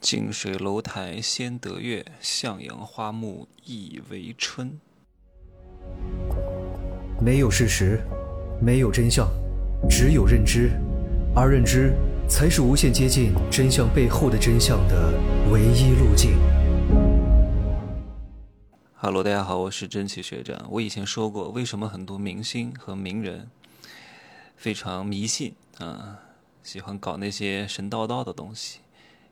近水楼台先得月，向阳花木易为春。没有事实，没有真相，只有认知，而认知才是无限接近真相背后的真相的唯一路径。哈喽，大家好，我是真奇学长。我以前说过，为什么很多明星和名人非常迷信啊，喜欢搞那些神叨叨的东西？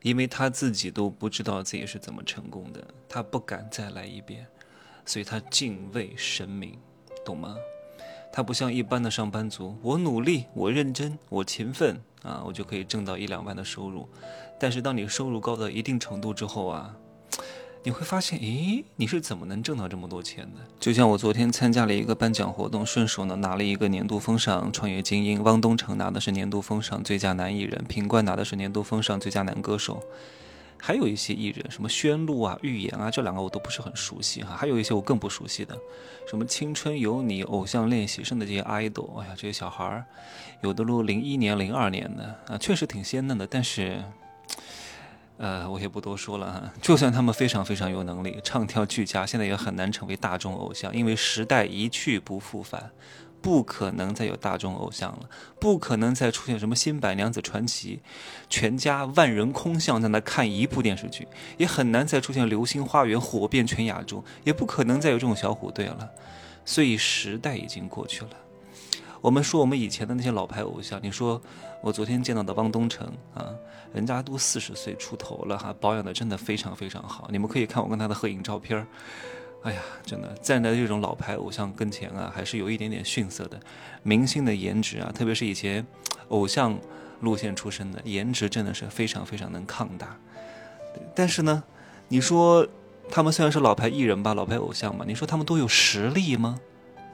因为他自己都不知道自己是怎么成功的，他不敢再来一遍，所以他敬畏神明，懂吗？他不像一般的上班族，我努力，我认真，我勤奋啊，我就可以挣到一两万的收入。但是当你收入高到一定程度之后啊。你会发现，诶，你是怎么能挣到这么多钱的？就像我昨天参加了一个颁奖活动，顺手呢拿了一个年度风尚创业精英，汪东城拿的是年度风尚最佳男艺人，品冠拿的是年度风尚最佳男歌手，还有一些艺人，什么宣璐啊、预言啊，这两个我都不是很熟悉哈，还有一些我更不熟悉的，什么青春有你、偶像练习生的这些 idol，哎呀，这些小孩儿，有的录零一年、零二年的啊，确实挺鲜嫩的，但是。呃，我也不多说了哈。就算他们非常非常有能力，唱跳俱佳，现在也很难成为大众偶像，因为时代一去不复返，不可能再有大众偶像了，不可能再出现什么新白娘子传奇，全家万人空巷在那看一部电视剧，也很难再出现流星花园火遍全亚洲，也不可能再有这种小虎队了。所以时代已经过去了。我们说我们以前的那些老牌偶像，你说我昨天见到的汪东城啊，人家都四十岁出头了哈，保养的真的非常非常好。你们可以看我跟他的合影照片儿，哎呀，真的站在这种老牌偶像跟前啊，还是有一点点逊色的。明星的颜值啊，特别是以前偶像路线出身的，颜值真的是非常非常能抗打。但是呢，你说他们虽然是老牌艺人吧，老牌偶像嘛，你说他们都有实力吗？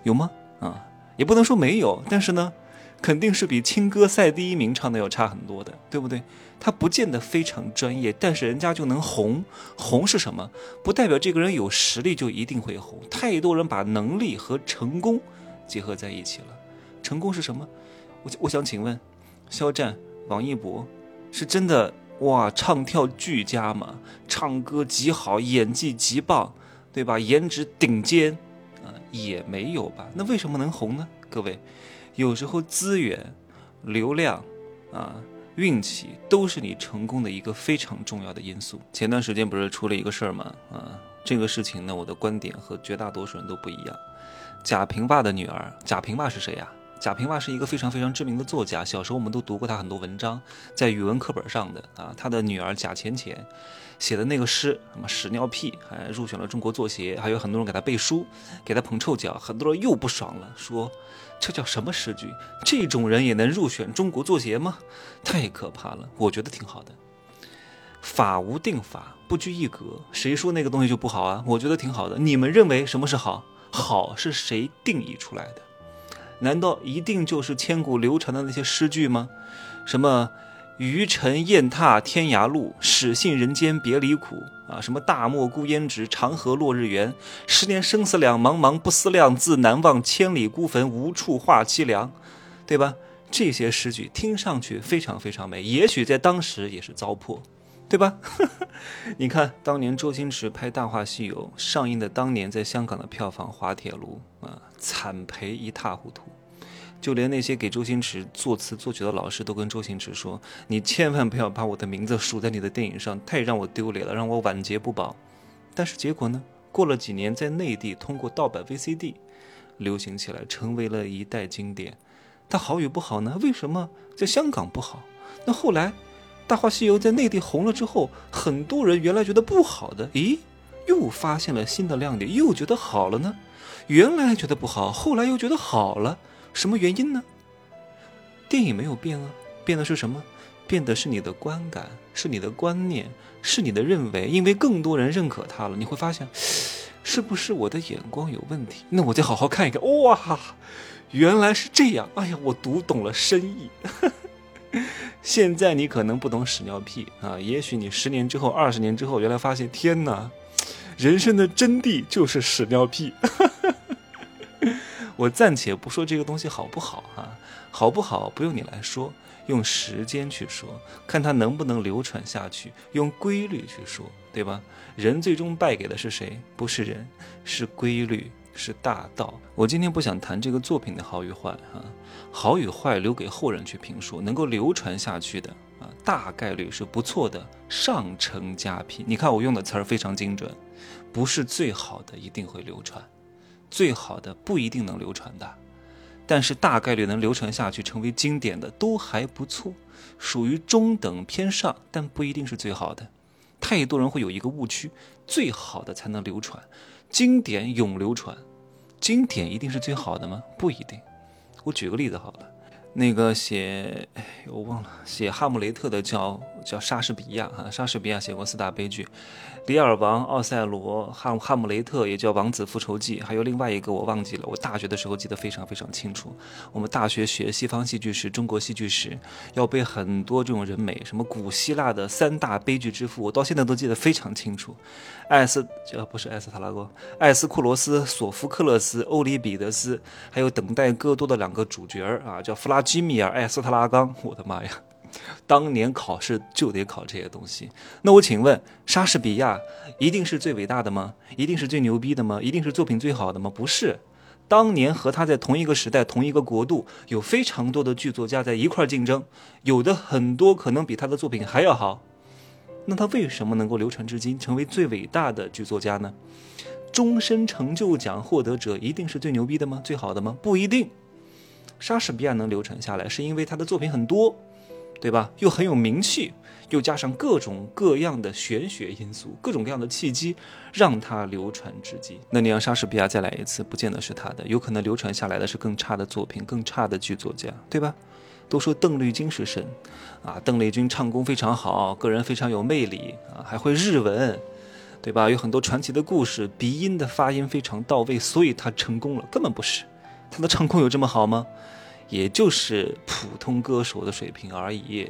有吗？啊？也不能说没有，但是呢，肯定是比青歌赛第一名唱的要差很多的，对不对？他不见得非常专业，但是人家就能红。红是什么？不代表这个人有实力就一定会红。太多人把能力和成功结合在一起了。成功是什么？我我想请问，肖战、王一博是真的哇，唱跳俱佳吗？唱歌极好，演技极棒，对吧？颜值顶尖。也没有吧？那为什么能红呢？各位，有时候资源、流量啊、运气都是你成功的一个非常重要的因素。前段时间不是出了一个事儿吗？啊，这个事情呢，我的观点和绝大多数人都不一样。贾平凹的女儿，贾平凹是谁呀？贾平凹是一个非常非常知名的作家，小时候我们都读过他很多文章，在语文课本上的啊。他的女儿贾浅浅写的那个诗，什么屎尿屁，还入选了中国作协，还有很多人给他背书，给他捧臭脚，很多人又不爽了，说这叫什么诗句？这种人也能入选中国作协吗？太可怕了！我觉得挺好的，法无定法，不拘一格，谁说那个东西就不好啊？我觉得挺好的。你们认为什么是好？好是谁定义出来的？难道一定就是千古流传的那些诗句吗？什么“余尘雁踏天涯路，始信人间别离苦”啊，什么“大漠孤烟直，长河落日圆，十年生死两茫茫不思量，自难忘千里孤坟，无处话凄凉”，对吧？这些诗句听上去非常非常美，也许在当时也是糟粕，对吧？你看当年周星驰拍《大话西游》上映的当年，在香港的票房滑铁卢啊，惨赔一塌糊涂。就连那些给周星驰作词作曲的老师都跟周星驰说：“你千万不要把我的名字署在你的电影上，太让我丢脸了，让我晚节不保。”但是结果呢？过了几年，在内地通过盗版 VCD 流行起来，成为了一代经典。它好与不好呢？为什么在香港不好？那后来《大话西游》在内地红了之后，很多人原来觉得不好的，咦，又发现了新的亮点，又觉得好了呢？原来觉得不好，后来又觉得好了。什么原因呢？电影没有变啊，变的是什么？变的是你的观感，是你的观念，是你的认为。因为更多人认可它了，你会发现，是不是我的眼光有问题？那我再好好看一看。哇，原来是这样！哎呀，我读懂了深意。现在你可能不懂屎尿屁啊，也许你十年之后、二十年之后，原来发现，天哪，人生的真谛就是屎尿屁。我暂且不说这个东西好不好啊，好不好不用你来说，用时间去说，看它能不能流传下去，用规律去说，对吧？人最终败给的是谁？不是人，是规律，是大道。我今天不想谈这个作品的好与坏啊，好与坏留给后人去评说，能够流传下去的啊，大概率是不错的上乘佳品。你看我用的词儿非常精准，不是最好的一定会流传。最好的不一定能流传的，但是大概率能流传下去成为经典的都还不错，属于中等偏上，但不一定是最好的。太多人会有一个误区，最好的才能流传，经典永流传，经典一定是最好的吗？不一定。我举个例子好了。那个写，哎，我忘了写《哈姆雷特》的叫叫莎士比亚哈，莎士比亚写过四大悲剧，《李尔王》《奥赛罗》《哈哈姆雷特》也叫《王子复仇记》，还有另外一个我忘记了。我大学的时候记得非常非常清楚。我们大学学西方戏剧史、中国戏剧史，要背很多这种人美，什么古希腊的三大悲剧之父，我到现在都记得非常清楚。艾斯，这不是艾斯塔拉戈，艾斯库罗斯、索福克勒斯、欧里比得斯，还有等待戈多的两个主角啊，叫弗拉。基米尔·艾斯特拉冈，我的妈呀！当年考试就得考这些东西。那我请问，莎士比亚一定是最伟大的吗？一定是最牛逼的吗？一定是作品最好的吗？不是。当年和他在同一个时代、同一个国度，有非常多的剧作家在一块竞争，有的很多可能比他的作品还要好。那他为什么能够流传至今，成为最伟大的剧作家呢？终身成就奖获得者一定是最牛逼的吗？最好的吗？不一定。莎士比亚能流传下来，是因为他的作品很多，对吧？又很有名气，又加上各种各样的玄学因素，各种各样的契机，让他流传至今。那你让莎士比亚再来一次，不见得是他的，有可能流传下来的是更差的作品，更差的剧作家，对吧？都说邓丽君是神，啊，邓丽君唱功非常好，个人非常有魅力，啊，还会日文，对吧？有很多传奇的故事，鼻音的发音非常到位，所以她成功了，根本不是。他的唱功有这么好吗？也就是普通歌手的水平而已，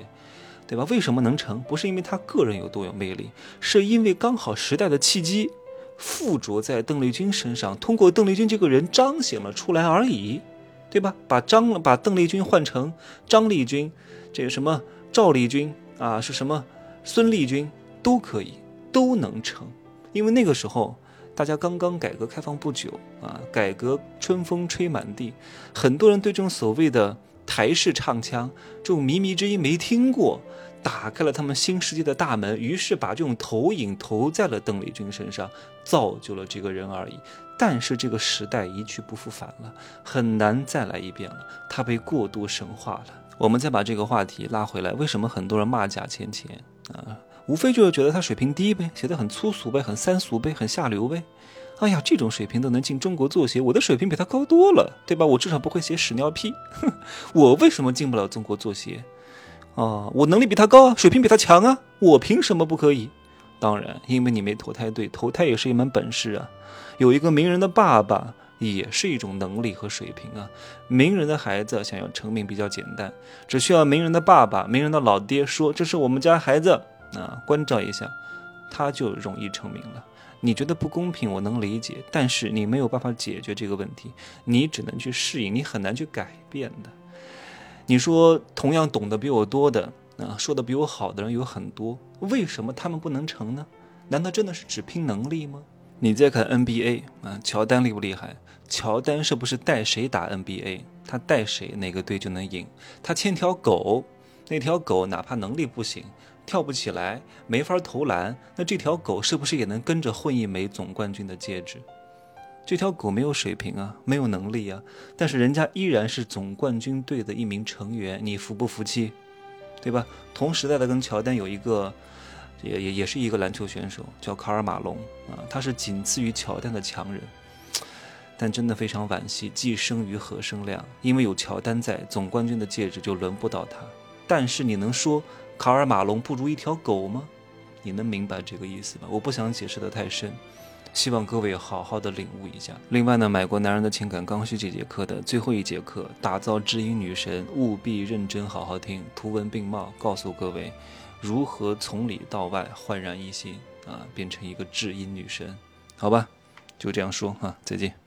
对吧？为什么能成？不是因为他个人有多有魅力，是因为刚好时代的契机附着在邓丽君身上，通过邓丽君这个人彰显了出来而已，对吧？把张把邓丽君换成张丽君，这个什么赵丽君啊，是什么孙丽君都可以，都能成，因为那个时候。大家刚刚改革开放不久啊，改革春风吹满地，很多人对这种所谓的台式唱腔这种靡靡之音没听过，打开了他们新世界的大门，于是把这种投影投在了邓丽君身上，造就了这个人而已。但是这个时代一去不复返了，很难再来一遍了，它被过度神化了。我们再把这个话题拉回来，为什么很多人骂贾浅浅啊？无非就是觉得他水平低呗，写的很粗俗呗，很三俗呗，很下流呗。哎呀，这种水平都能进中国作协，我的水平比他高多了，对吧？我至少不会写屎尿屁。哼，我为什么进不了中国作协？啊，我能力比他高啊，水平比他强啊，我凭什么不可以？当然，因为你没投胎对，投胎也是一门本事啊。有一个名人的爸爸也是一种能力和水平啊。名人的孩子想要成名比较简单，只需要名人的爸爸、名人的老爹说这是我们家孩子。啊，关照一下，他就容易成名了。你觉得不公平，我能理解，但是你没有办法解决这个问题，你只能去适应，你很难去改变的。你说，同样懂得比我多的啊，说的比我好的人有很多，为什么他们不能成呢？难道真的是只拼能力吗？你再看 NBA 啊，乔丹厉不厉害？乔丹是不是带谁打 NBA，他带谁哪个队就能赢？他牵条狗，那条狗哪怕能力不行。跳不起来，没法投篮，那这条狗是不是也能跟着混一枚总冠军的戒指？这条狗没有水平啊，没有能力啊，但是人家依然是总冠军队的一名成员，你服不服气？对吧？同时代的跟乔丹有一个，也也也是一个篮球选手，叫卡尔马龙啊，他是仅次于乔丹的强人，但真的非常惋惜，既生瑜何生亮？因为有乔丹在，总冠军的戒指就轮不到他。但是你能说？卡尔马龙不如一条狗吗？你能明白这个意思吗？我不想解释的太深，希望各位好好的领悟一下。另外呢，买过《男人的情感刚需》这节课的最后一节课，打造知音女神，务必认真好好听，图文并茂，告诉各位如何从里到外焕然一新啊，变成一个知音女神。好吧，就这样说哈，再见。